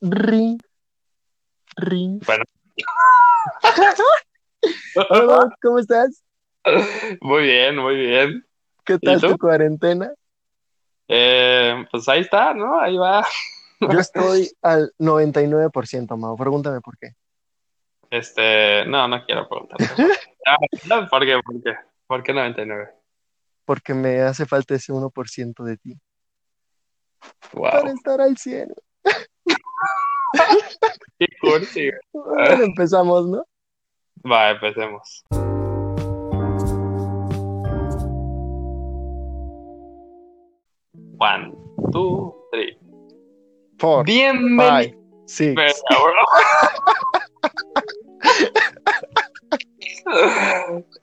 Ring. Ring. Bueno. Hola, ¿cómo estás? Muy bien, muy bien. ¿Qué tal tu cuarentena? Eh, pues ahí está, ¿no? Ahí va. Yo estoy al 99%, Mau. Pregúntame por qué. Este, no, no quiero preguntar. Ah, ¿Por qué? ¿Por qué? ¿Por qué 99? Porque me hace falta ese 1% de ti. Wow. Para estar al 100. Qué cursi. Bueno, empezamos, ¿no? Va, empecemos. One, two, three. Four, Bienvenido. six.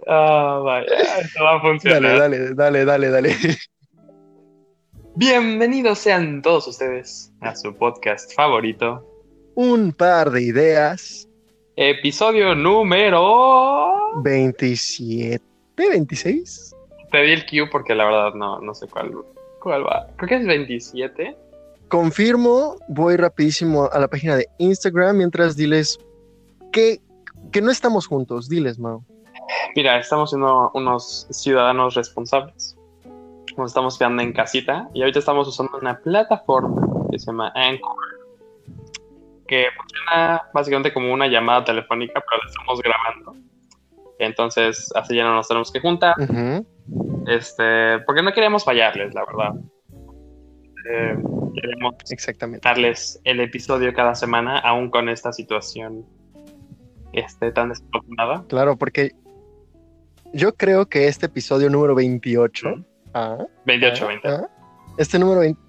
Ah, vaya, esto va a funcionar. Dale, dale, dale, dale, dale. Bienvenidos sean todos ustedes a su podcast favorito, Un par de ideas. episodio número... 27, 26. Te di el Q porque la verdad no, no sé cuál, cuál va. Creo que es 27. Confirmo, voy rapidísimo a la página de Instagram mientras diles que, que no estamos juntos. Diles, Mau. Mira, estamos siendo unos ciudadanos responsables. Nos estamos quedando en casita y ahorita estamos usando una plataforma que se llama Anchor, que funciona básicamente como una llamada telefónica, pero la estamos grabando. Entonces, así ya no nos tenemos que juntar. Este, porque no queríamos fallarles, la verdad. Eh, queremos Exactamente. darles el episodio cada semana, aún con esta situación este, tan desafortunada. Claro, porque yo creo que este episodio número 28. Ujú. Ah, 28, ah, 20. ah, este número 20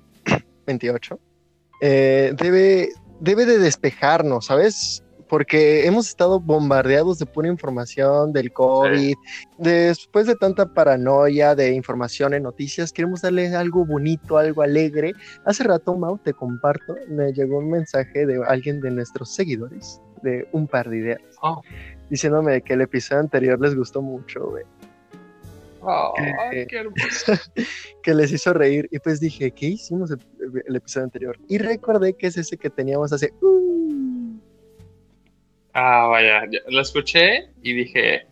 28 eh, debe, debe de despejarnos, ¿sabes? Porque hemos estado bombardeados de pura información del COVID. Después de tanta paranoia de información en noticias, queremos darle algo bonito, algo alegre. Hace rato, Mau, te comparto, me llegó un mensaje de alguien de nuestros seguidores, de un par de ideas, Oh. diciéndome que el episodio anterior les gustó mucho, güey, Oh, Eh, qué hermoso. que les hizo reír. Y pues dije, ¿qué hicimos el, el episodio anterior? Y recordé que es ese que teníamos hace... uh, Ah, vaya, lo escuché y dije,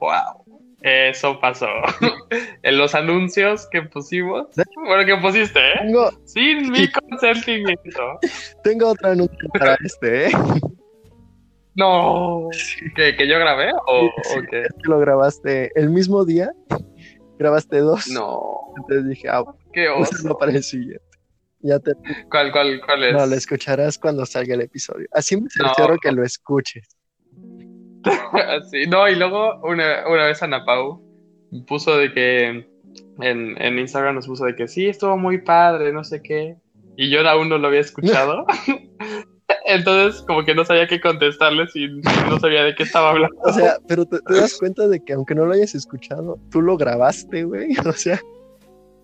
wow, eso pasó. en los anuncios que pusimos, bueno, que pusiste, ¿eh? tengo, Sin mi consentimiento. tengo otro anuncio para este, ¿eh? No, ¿que, que yo grabé o, o qué? Es que lo grabaste el mismo día. Grabaste dos. No, Entonces dije, ah, qué oso. para el siguiente. Ya te... ¿Cuál, cuál, cuál es? No, lo escucharás cuando salga el episodio. Así me No. cercioro que lo escuches. Sí, no, y luego una, una vez Ana Pau puso de que en, en Instagram nos puso de que sí, estuvo muy padre, no sé qué. Y yo aún no lo había escuchado. Entonces, como que no sabía qué contestarle si no sabía de qué estaba hablando. O sea, pero te, te das cuenta de que aunque no lo hayas escuchado, tú lo grabaste, güey. O sea,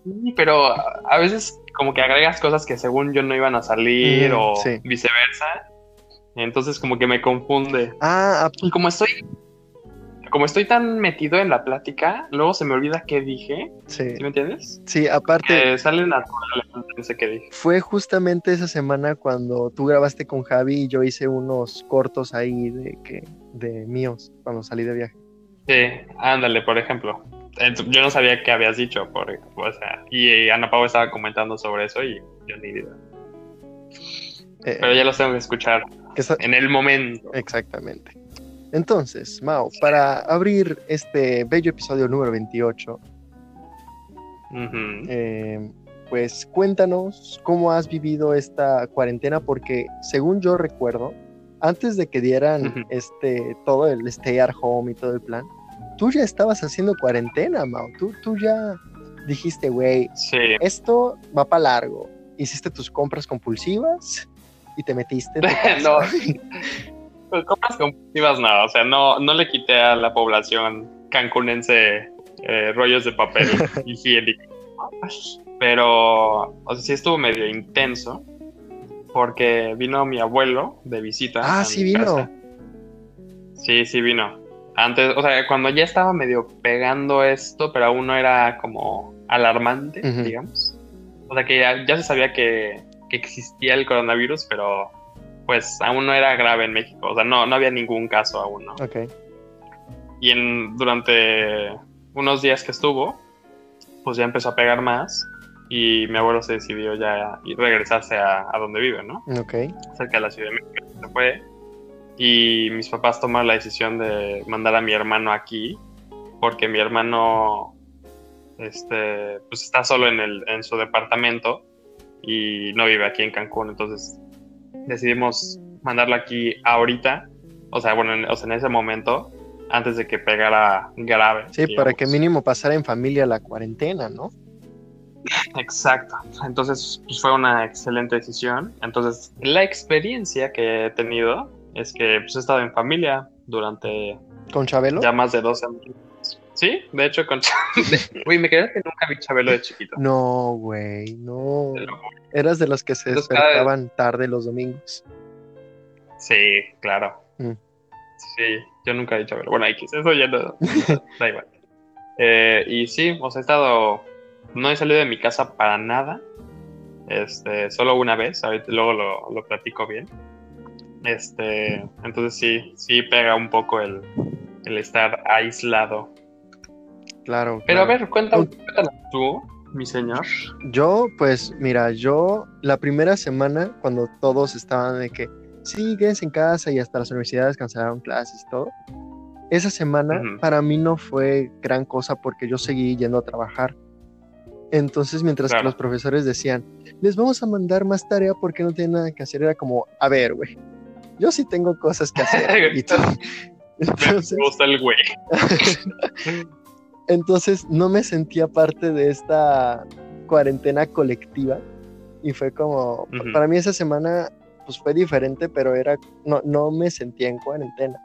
Sí, Pero a a veces como que agregas cosas que según yo no iban a salir Mm, o sí. viceversa. Entonces como que me confunde. ah, Y como estoy, como estoy tan metido en la plática, luego se me olvida qué dije. sí. ¿Sí me entiendes? Sí, aparte, Que sale natural, sé qué dije. fue justamente esa semana cuando tú grabaste con Javi y yo hice unos cortos ahí de que de míos cuando salí de viaje. Sí, ándale, por ejemplo. Yo no sabía qué habías dicho, por, o sea, y Ana Pau estaba comentando sobre eso y yo ni idea. Eh, Pero ya los tengo que escuchar que en el momento. Exactamente. Entonces, Mao, para abrir este bello episodio número 28, Ujú. eh, pues cuéntanos cómo has vivido esta cuarentena, porque según yo recuerdo, antes de que dieran este todo el stay at home y todo el plan, tú ya estabas haciendo cuarentena, Mao. Tú, tú ya dijiste, güey, Sí, esto va para largo. Hiciste tus compras compulsivas y te metiste. en tu casa. no. Pues compras compulsivas nada, o sea, no, no le quité a la población cancunense eh, rollos de papel higiénico. Pero, o sea, sí estuvo medio intenso porque vino mi abuelo de visita. Ah, sí vino. casa. Sí, sí vino. Antes, o sea, cuando ya estaba medio pegando esto, pero aún no era como alarmante, digamos. O sea, que ya, ya se sabía que, que existía el coronavirus, pero pues aún no era grave en México, o sea, no, no había ningún caso aún, ¿no? Ok. Y en, durante unos días que estuvo, pues ya empezó a pegar más y mi abuelo se decidió ya ir- regresarse a, a donde vive, ¿no? Ok. Cerca de la Ciudad de México. Se fue y mis papás tomaron la decisión de mandar a mi hermano aquí porque mi hermano este, pues está solo en, el, en su departamento y no vive aquí en Cancún, entonces decidimos mandarlo aquí ahorita, o sea, bueno, en, o sea, en ese momento, antes de que pegara grave. Sí, para que mínimo pasara en familia la cuarentena, ¿no? Exacto. Entonces, pues fue una excelente decisión. Entonces, la experiencia que he tenido es que pues, he estado en familia durante ¿Con Chabelo? ya más de dos años. Sí, de hecho, con Uy, me quedé que nunca vi Chabelo de chiquito. No, güey, no. Eras de los que se despertaban tarde los domingos. Sí, claro. Mm. Sí, yo nunca he dicho Chabelo. Bueno, X, eso ya no, da igual. Eh, y sí, o sea, he estado. No he salido de mi casa para nada. Este, solo una vez, ahorita luego lo, lo platico bien. Este, entonces sí, sí pega un poco el, el estar aislado. Claro. Pero a claro. ver, cuéntame, cuéntanos tú, mi señor. Yo, pues, mira, yo la primera semana, cuando todos estaban de que sí, quédense en casa y hasta las universidades cancelaron clases y todo, esa semana para mí no fue gran cosa porque yo seguí yendo a trabajar. Entonces, mientras que los profesores decían, les vamos a mandar más tarea porque no tienen nada que hacer, era como, a ver, güey, yo sí tengo cosas que hacer. y todo. Entonces, Me gusta el güey. entonces no me sentía parte de esta cuarentena colectiva y fue como, para mí esa semana pues fue diferente, pero era, no, no me sentía en cuarentena.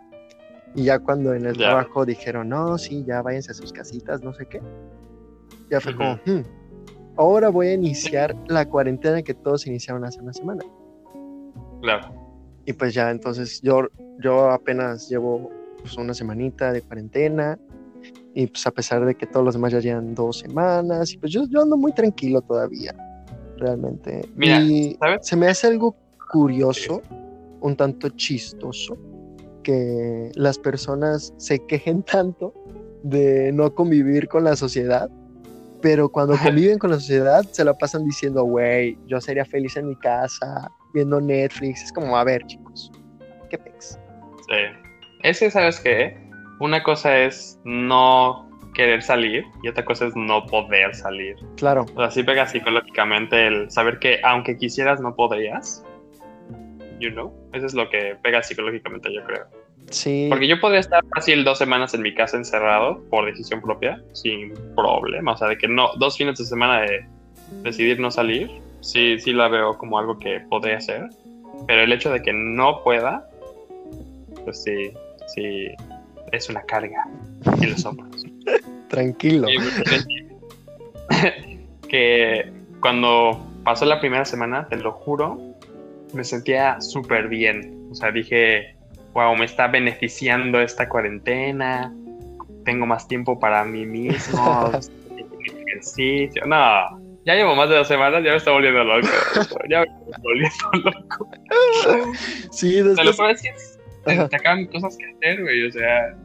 Y ya cuando en el Ya. trabajo dijeron, no, sí, ya váyanse a sus casitas, no sé qué, ya fue como. "Hmm, ahora voy a iniciar la cuarentena que todos iniciaron hace una semana. Claro. Y pues ya, entonces yo, yo apenas llevo pues, una semanita de cuarentena. Y pues a pesar de que todos los demás ya llevan dos semanas, y pues yo, yo ando muy tranquilo todavía, realmente. Mira, y ¿sabes? se me hace algo curioso, un tanto chistoso, que las personas se quejen tanto de no convivir con la sociedad, pero cuando conviven con la sociedad se la pasan diciendo, güey, yo sería feliz en mi casa, viendo Netflix. Es como, a ver, chicos, ¿qué pex? Sí. Ese, ¿sabes qué? Una cosa es no querer salir y otra cosa es no poder salir. Claro, O sea, sí pega psicológicamente el saber que aunque quisieras no podrías. You know? Eso es lo que pega psicológicamente, yo creo. sí. Porque yo podría estar fácil dos semanas en mi casa encerrado por decisión propia, sin problema. O sea, de que no, dos fines de semana de decidir no salir, sí, sí la veo como algo que podría hacer. Pero el hecho de que no pueda, pues sí, sí, es una carga en los hombros. Tranquilo. Y, que cuando pasó la primera semana, te lo juro, me sentía súper bien. O sea, dije, wow, me está beneficiando esta cuarentena, tengo más tiempo para mí mismo, ejercicio. No, ya llevo más de dos semanas, ya me está volviendo loco. Ya me está volviendo loco. Sí, después, que te, acaban cosas que hacer, güey. O sea,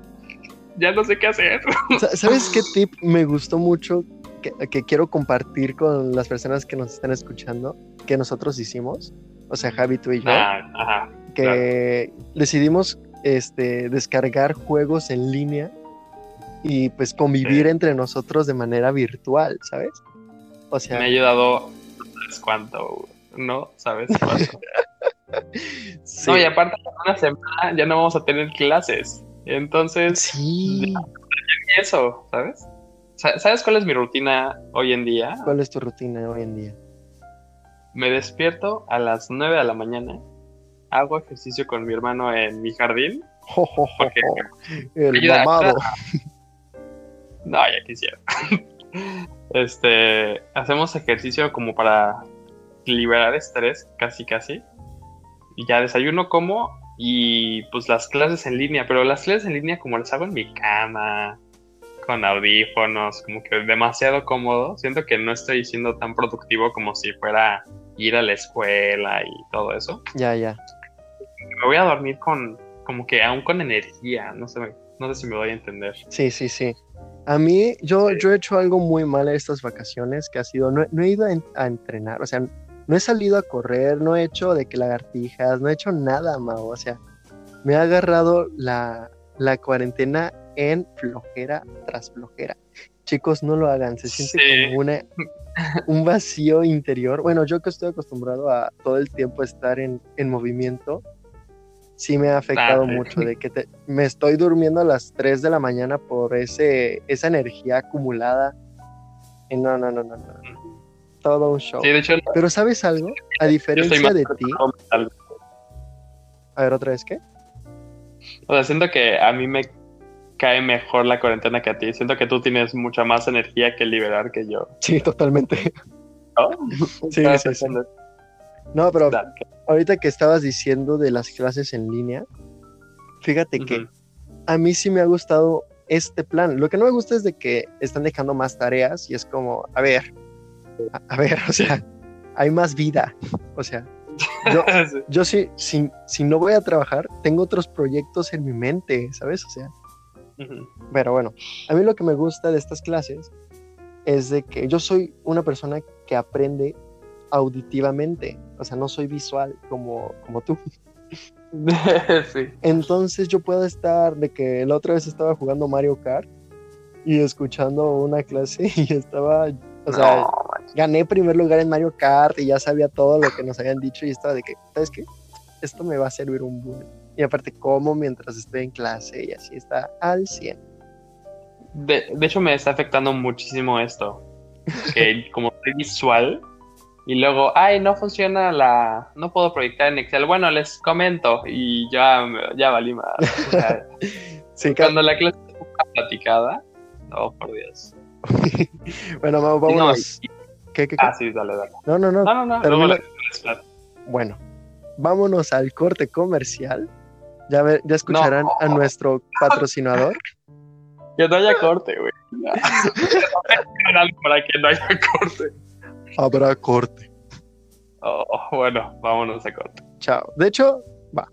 ya no sé qué hacer. Sa- ¿sabes qué tip me gustó mucho que, que quiero compartir con las personas que nos están escuchando que nosotros hicimos? O sea, Javi, tú y yo, Ah, ajá. que decidimos este, descargar juegos en línea y pues convivir Sí. entre nosotros de manera virtual, ¿sabes? O sea, Me ha ayudado, no sabes cuánto, ¿no? ¿Sabes cuánto? sí. No, y aparte, una semana ya no vamos a tener clases. Entonces, Sí. eso, ¿sabes? Sa- ¿Sabes cuál es mi rutina hoy en día? ¿Cuál es tu rutina hoy en día? Me despierto a las 9 de la mañana, hago ejercicio con mi hermano en mi jardín. El mamado. No, ya quisiera. Este, hacemos ejercicio como para liberar estrés, casi casi. Y ya desayuno como y pues las clases en línea, pero las clases en línea como las hago en mi cama, con audífonos, como que demasiado cómodo. Siento que no estoy siendo tan productivo como si fuera ir a la escuela y todo eso. Ya, ya. me voy a dormir con, como que aún con energía, no sé, no sé si me voy a entender. Sí, sí, sí. A mí, yo, yo he hecho algo muy mal estas vacaciones, que ha sido, no, no he ido a, en- a entrenar, o sea, no he salido a correr, no he hecho de que lagartijas, no he hecho nada, Mau, o sea, me ha agarrado la, la cuarentena en flojera tras flojera. Chicos, no lo hagan, se siente Sí. como una, un vacío interior. Bueno, yo que estoy acostumbrado a todo el tiempo estar en, en movimiento, sí me ha afectado mucho de que te- me estoy durmiendo a las 3 de la mañana por ese, esa energía acumulada. Y no, no, no, no, no. Todo un show. Sí, de hecho, Pero ¿sabes algo? A diferencia de ti, mental. a ver otra vez qué. O sea, siento que a mí me cae mejor la cuarentena que a ti. Siento que tú tienes mucha más energía que liberar que yo. Sí, totalmente. ¿no? Sí, sí, sí. No, pero ahorita que estabas diciendo de las clases en línea, fíjate que a mí sí me ha gustado este plan. Lo que no me gusta es de que están dejando más tareas y es como, a ver, a, a ver, o sea, hay más vida. O sea, yo, Sí. yo sí, si, si no voy a trabajar, tengo otros proyectos en mi mente, ¿sabes? O sea, pero bueno, a mí lo que me gusta de estas clases es de que yo soy una persona que aprende auditivamente, o sea, no soy visual como, como tú. sí. Entonces yo puedo estar de que la otra vez estaba jugando Mario Kart y escuchando una clase y estaba, o sea, No, gané primer lugar en Mario Kart y ya sabía todo lo que nos habían dicho y estaba de que, ¿sabes qué? Esto me va a servir un boom. Y aparte como mientras estoy en clase y así está al 100. De, de hecho, me está afectando muchísimo esto. Que como soy visual y luego, ay, no funciona la. No puedo proyectar en Excel. Bueno, les comento y ya, ya valí más. O sea, Sí, cuando la clase está platicada. Oh, por Dios. bueno, no, y- ¿Qué, qué, qué? ah, sí, dale, dale. No, no, no. No, no, no. Bueno, vámonos al corte comercial. Ya, ve- ya escucharán a nuestro patrocinador. Que no haya corte, güey. Para que no haya corte. Habrá corte. Oh, bueno, vámonos a corte. Chao. De hecho, va.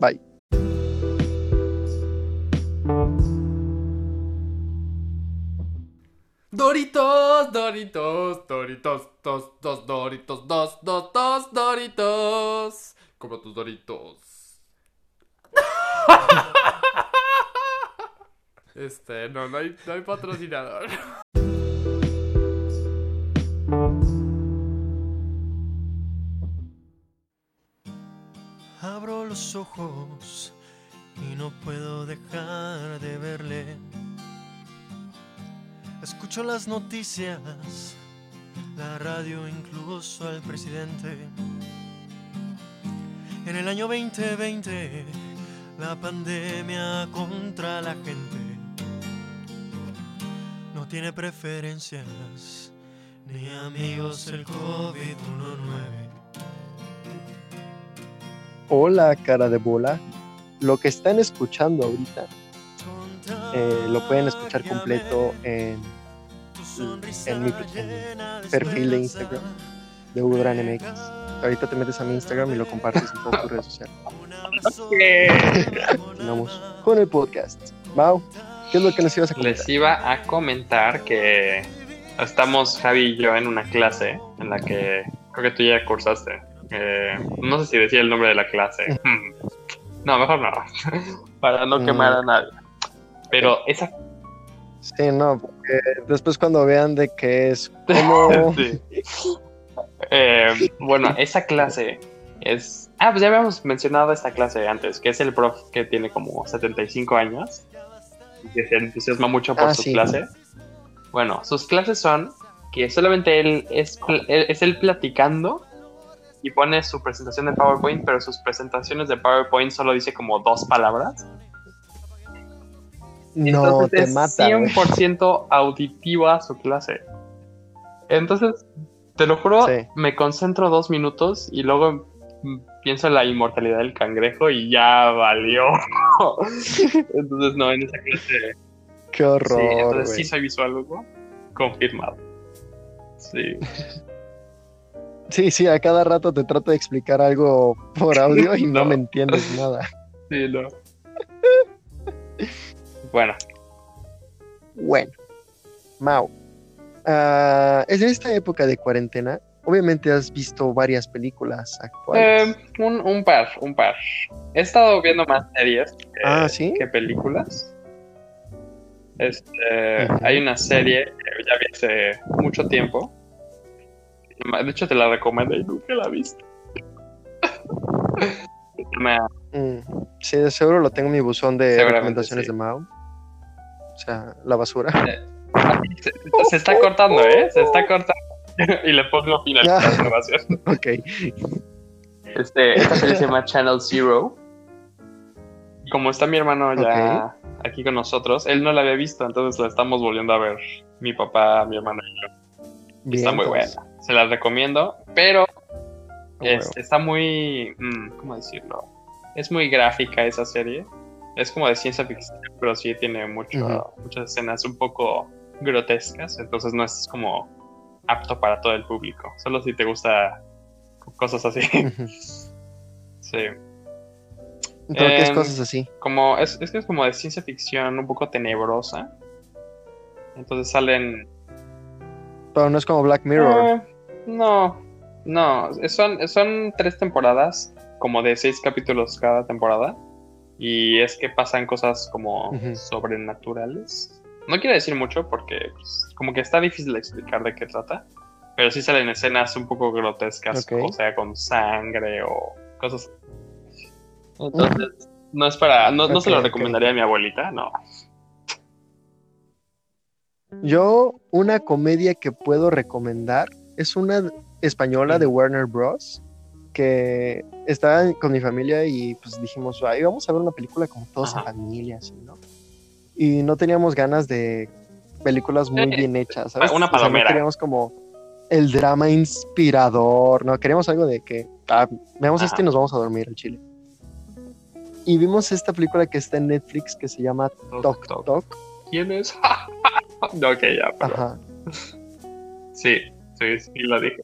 Bye. Doritos, Doritos, Doritos, dos, dos, Doritos, dos, dos, dos, Doritos. Compra tus Doritos. Este, no, no hay, no hay patrocinador. Abro los ojos y no puedo dejar de verle. Escucho las noticias, la radio, incluso al presidente. En el año 2020, la pandemia contra la gente no tiene preferencias ni amigos el COVID-19. Hola, cara de bola. Lo que están escuchando ahorita eh, lo pueden escuchar completo en, en mi perfil de Instagram de UDRANMX. Ahorita te metes a mi Instagram y lo compartes en todas tus redes sociales. Vamos con el podcast. Mau, ¿qué es lo que nos ibas a comentar? Les iba a comentar que estamos Javi y yo en una clase en la que creo que tú ya cursaste. Eh, no sé si decía el nombre de la clase. No, mejor no. Para no Mm. quemar a nadie. Pero esa. Sí, no, porque después cuando vean de que es como... Sí. Eh, bueno, esa clase es. Ah, pues ya habíamos mencionado esta clase antes, que es el prof que tiene como 75 años y que se entusiasma mucho por Ah, su sí. clase. Bueno, sus clases son que solamente él es, él- es él platicando y pone su presentación de PowerPoint, pero sus presentaciones de PowerPoint solo dice como dos palabras. No, Entonces te es mata. güey. 100% auditiva su clase. Entonces, te lo juro, Sí. me concentro dos minutos y luego mm, pienso en la inmortalidad del cangrejo y ya valió. entonces, no, en esa clase. Qué Sí, horror, entonces güey. sí soy visual, Confirmado. Sí. Sí, sí, a cada rato te trato de explicar algo por audio y no, No. me entiendes nada. Sí, no. Bueno, Bueno, Mau, ah, en esta época de cuarentena, obviamente has visto varias películas actuales. eh, un, un par, un par. He estado viendo más series que, ah, ¿sí? que películas. Este. Hay una serie que ya vi hace mucho tiempo. De hecho, te la recomendé y nunca la viste. Me- Mm, sí, de seguro lo tengo en mi buzón de recomendaciones sí. de Mau. Sea, la basura. se, se está cortando, ¿eh? Se está cortando. y le pongo final a la grabación. ok. Este, esta serie se llama Channel Zero. Como está mi hermano ya aquí con nosotros, él no la había visto, entonces la estamos volviendo a ver. Mi papá, mi hermano y yo. Está muy buena. Se la recomiendo, pero huevo. este, está muy. mm, ¿Cómo decirlo? Es muy gráfica esa serie. Es como de ciencia ficción, pero sí tiene mucho, muchas escenas un poco grotescas, entonces no es como apto para todo el público. Solo si te gusta cosas así. Sí. Pero qué es Em, cosas así. Como, es, es que es como de ciencia ficción un poco tenebrosa. Entonces salen. Pero no es como Black Mirror. Eh, no, no. Son, son tres temporadas, como de seis capítulos cada temporada. Y es que pasan cosas como sobrenaturales. No quiero decir mucho porque pues, como que está difícil de explicar de qué trata. Pero sí salen escenas un poco grotescas, Ok. o sea, con sangre o cosas. Entonces, no es para. No, no se lo recomendaría a mi abuelita, no. Yo, una comedia que puedo recomendar es una española de Warner Bros. Que estaba con mi familia y pues dijimos, ay, vamos a ver una película como todos en Ajá. familia, así, ¿no? Y no teníamos ganas de películas muy Eh, bien hechas, ¿sabes? una O sea, palomera. no queríamos como el drama inspirador, no, queríamos algo de que, ah, veamos Ajá. esto y nos vamos a dormir al chile. Y vimos esta película que está en Netflix que se llama Tok Tok. Tok. ¿Quién es? no, ok, ya. Ajá. Sí, sí, sí, lo dije.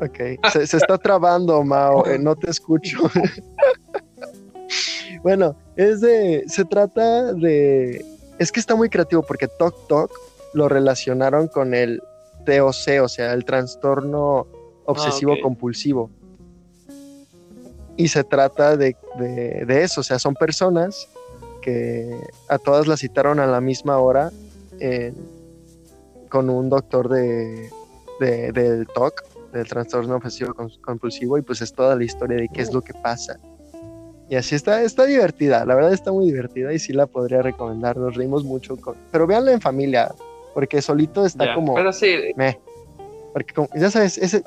Ok, se, se está trabando, Mao, eh, no te escucho. bueno, es de, se trata de, es que está muy creativo porque Tok Tok lo relacionaron con el TOC, o sea, el trastorno obsesivo ok. compulsivo. Y se trata de, de- de eso, o sea, son personas que a todas las citaron a la misma hora en- con un doctor de, de- del TOC, del trastorno obsesivo com- compulsivo, y pues es toda la historia de qué es lo que pasa. Y así está, está divertida, la verdad está muy divertida y sí la podría recomendar, nos reímos mucho, con, pero véanla en familia, porque solito está como... Pero sí, Meh. Porque como- ya sabes, ese,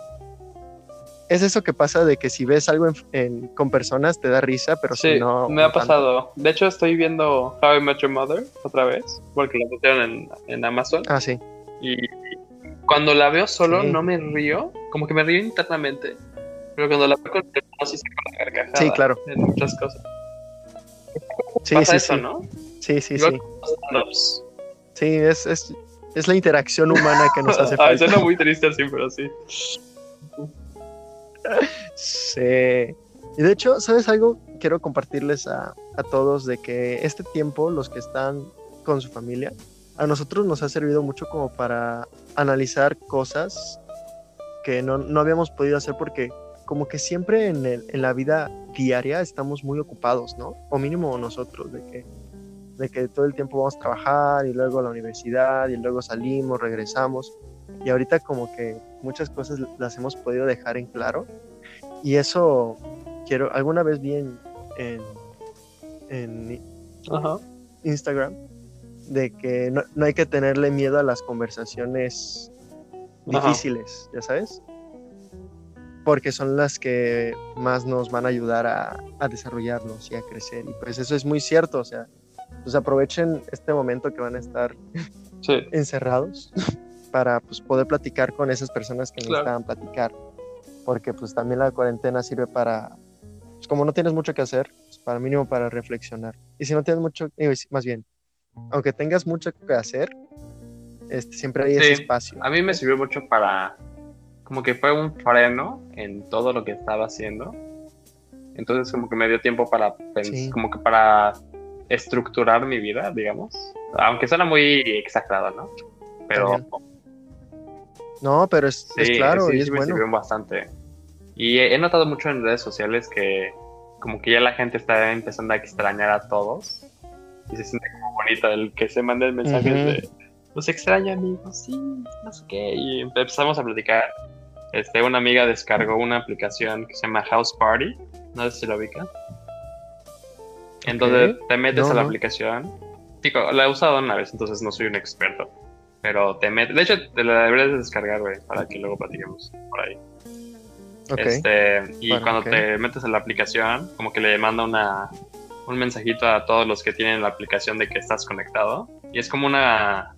es eso que pasa de que si ves algo en- en- con personas te da risa, pero sí, si no... me ha pasado. De hecho, estoy viendo How I Met Your Mother otra vez, porque la pusieron en, en Amazon. Ah, sí. Y cuando la veo solo, Sí. no me río, como que me río internamente. Pero cuando la veo con mi hermano, sí saco la carcajada. Sí, claro. En muchas cosas. Sí, Pasa sí, eso, sí. ¿no? Sí, sí, Igual sí. Sí, es, es, es la interacción humana que nos hace Ay, falta. suena muy triste así, pero sí. Sí. Y de hecho, ¿sabes algo? Quiero compartirles a, a todos de que este tiempo, los que están con su familia, a nosotros nos ha servido mucho como para analizar cosas que no, no habíamos podido hacer porque como que siempre en, el- en la vida diaria estamos muy ocupados, ¿no? O mínimo nosotros, de que, de que todo el tiempo vamos a trabajar y luego a la universidad y luego salimos, regresamos. Y ahorita como que muchas cosas las hemos podido dejar en claro. Y eso quiero, alguna vez vi en, en, en Ajá. Instagram de que no, no hay que tenerle miedo a las conversaciones Ajá. difíciles, ya sabes, porque son las que más nos van a ayudar a, a desarrollarnos y a crecer. Y pues eso es muy cierto, o sea, pues aprovechen este momento que van a estar Sí. encerrados para pues, poder platicar con esas personas que Claro. necesitan platicar. Porque pues también la cuarentena sirve para, pues, como no tienes mucho que hacer, pues, para mínimo para reflexionar. Y si no tienes mucho, eh, más bien, aunque tengas mucho que hacer, este, siempre hay ese espacio. A mí me sirvió mucho para como que fue un freno en todo lo que estaba haciendo. Entonces como que me dio tiempo para Sí. como que para estructurar mi vida, digamos. Aunque suena muy exagerado, ¿no? Pero No, pero es, es Sí, claro sí, y sí es me bueno. sirvió bastante. Y he, he notado mucho en redes sociales que como que ya la gente está empezando a extrañar a todos. Y se siente como bonito el que se manden mensajes Ujú. de los extraño amigos, sí, no sé qué. Y empezamos a platicar. Este, una amiga descargó una aplicación que se llama House Party. No sé si lo ubican. Entonces te metes No, a la no. aplicación. Digo, la he usado una vez, entonces no soy un experto. Pero te metes. De hecho, te la deberías de descargar, güey, para que luego platiquemos por ahí. Ok. Este, y Bueno, cuando te metes en la aplicación, como que le manda una, un mensajito a todos los que tienen la aplicación de que estás conectado. Y es como una.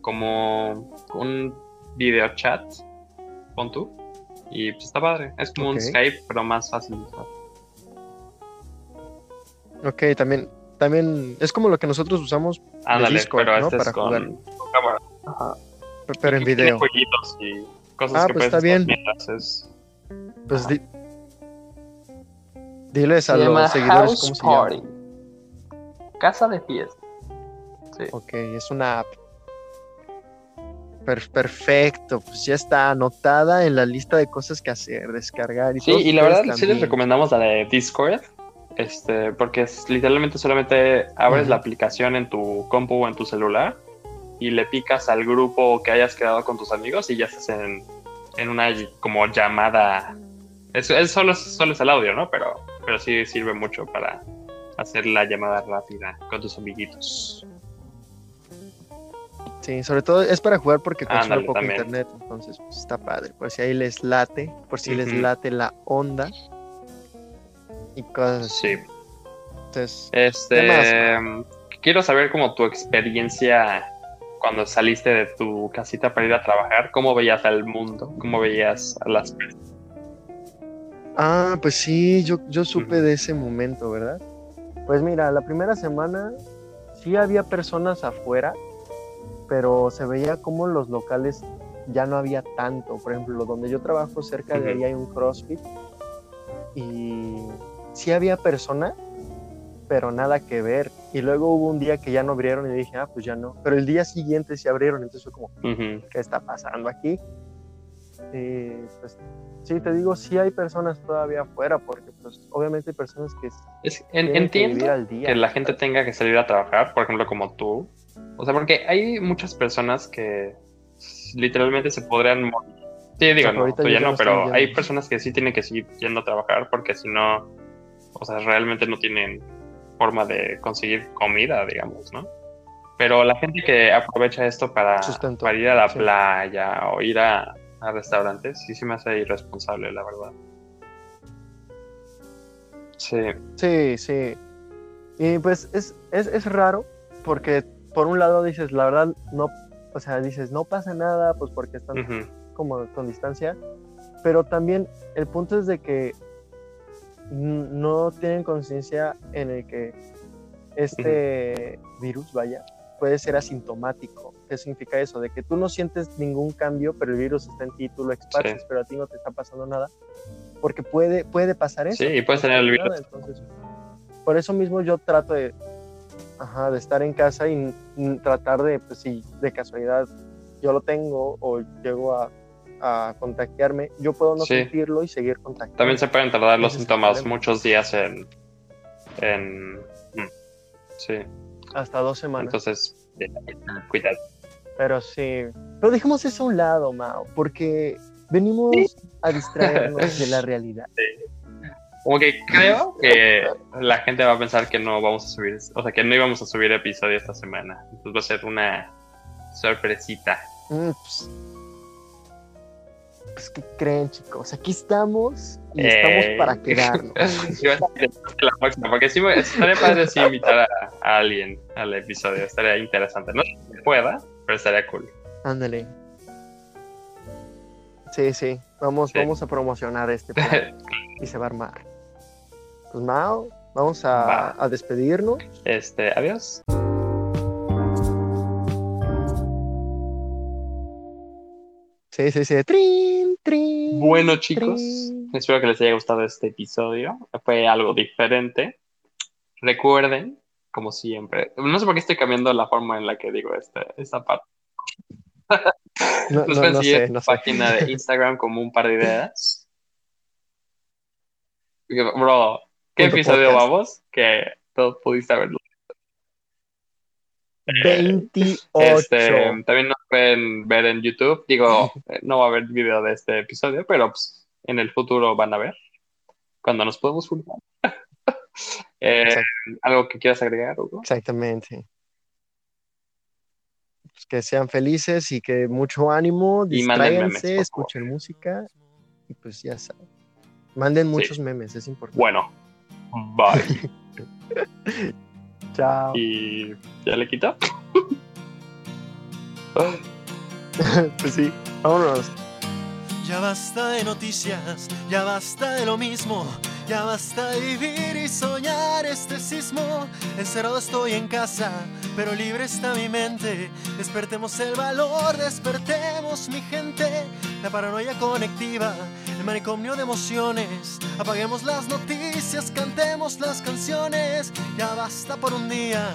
como un video chat. Pon tú. Y pues está padre. Es como un. Skype, pero más fácil de usar. Ok, también, también es como lo que nosotros usamos, Ándale, Discord, pero ¿no? este para es con, jugar. con cámara. Ajá. pero en tiene video. jueguitos y cosas Ah, que pues está bien. mientras es- Pues di- diles a Se los seguidores House cómo se llama. Casa de fiesta. Sí. Ok, es una app. Per- perfecto, pues ya está anotada en la lista de cosas que hacer, descargar y Sí, y la verdad sí les recomendamos la de Discord, este, porque es literalmente solamente abres la aplicación en tu compu o en tu celular y le picas al grupo que hayas creado con tus amigos y ya estás en, en una como llamada. Es, es solo, solo es el audio, ¿no? Pero, pero sí sirve mucho para hacer la llamada rápida con tus amiguitos. Sí, sobre todo es para jugar porque consume poco también. internet, entonces pues, está padre. Por si ahí les late, por si les late la onda y cosas así. Sí. Entonces, Este, quiero saber como tu experiencia cuando saliste de tu casita para ir a trabajar, cómo veías al mundo, cómo veías a las personas. Ah, pues sí, yo, yo supe de ese momento, ¿verdad? Pues mira, la primera semana sí había personas afuera, pero se veía como los locales ya no había tanto. Por ejemplo, donde yo trabajo cerca de ahí hay un CrossFit y sí había personas, pero nada que ver. Y luego hubo un día que ya no abrieron y dije, ah, pues ya no. Pero el día siguiente sí abrieron, entonces fue como, qué está pasando aquí. Y pues sí, te digo, sí hay personas todavía afuera, porque pues obviamente hay personas que Es- en- que entiendo vivir al día. que la gente tenga que salir a trabajar, por ejemplo, como tú. O sea, porque hay muchas personas que literalmente se podrían morir. Sí, digo, sea, no, tú ya no, pero hay personas que sí tienen que seguir yendo a trabajar porque si no, o sea, realmente no tienen forma de conseguir comida, digamos, ¿no? Pero la gente que aprovecha esto para, para ir a la sí. playa o ir a, a restaurantes, sí se me hace irresponsable, la verdad. Sí. Sí, sí. Y pues es, es, es raro, porque por un lado dices, la verdad, no, o sea, dices, no pasa nada, pues porque están como con distancia, pero también el punto es de que no tienen conciencia en el que este virus, vaya, puede ser asintomático. ¿Qué significa eso? De que tú no sientes ningún cambio, pero el virus está en ti, tú lo esparces, Sí. pero a ti no te está pasando nada, porque puede, puede pasar eso. Sí, y puedes no tener el virus. nada, entonces, por eso mismo yo trato de, ajá, de estar en casa y tratar de, pues si de casualidad yo lo tengo o llego a, a contagiarme, yo puedo no Sí. sentirlo y seguir contagiando. También se pueden tardar los síntomas muchos días en. en mm, sí, Hasta dos semanas. entonces, cuidado. Pero sí. Pero dejemos eso a un lado, Mao, porque venimos a distraernos de la realidad. Como que creo que la gente va a pensar que no vamos a subir, o sea, que no íbamos a subir episodio esta semana. Entonces va a ser una sorpresita. Mm, pues, pues, ¿qué creen, chicos? Aquí estamos y estamos Eh. para quedarnos. La próxima, porque sí, estaría padre si invitar a, a alguien al episodio. Estaría interesante. No sé si pueda, pero estaría cool. Ándale. Sí, sí. Vamos, Sí. vamos a promocionar este plan y se va a armar. Pues Mao, vamos a, Va. a despedirnos. Este, adiós. Sí, sí, sí. ¡Trin! Bueno, chicos, espero que les haya gustado este episodio. Fue algo diferente. Recuerden, como siempre, no sé por qué estoy cambiando la forma en la que digo este, esta parte. No, Nos no, no sé, en no sé. página de Instagram como un par de ideas. Bro, ¿qué episodio podcast. vamos? Que todos pudiste haberlo. 28. Este, también nos pueden ver en YouTube. Digo, eh, no va a haber video de este episodio, pero pues, en el futuro van a ver cuando nos podemos juntar. Eh. ¿Algo que quieras agregar, Hugo? Exactamente. Pues que sean felices y que mucho ánimo, Y manden memes, distráiganse, favor. escuchen música y pues ya saben. Manden muchos memes, es importante. Bueno, bye. Chao. ¿Y ya le quito? pues sí, vámonos. Ya basta de noticias, ya basta de lo mismo, ya basta vivir y soñar este sismo. Encerrado estoy en casa, pero libre está mi mente. Despertemos el valor, despertemos mi gente. La paranoia conectiva, el manicomio de emociones. Apaguemos las noticias, cantemos las canciones. Ya basta por un día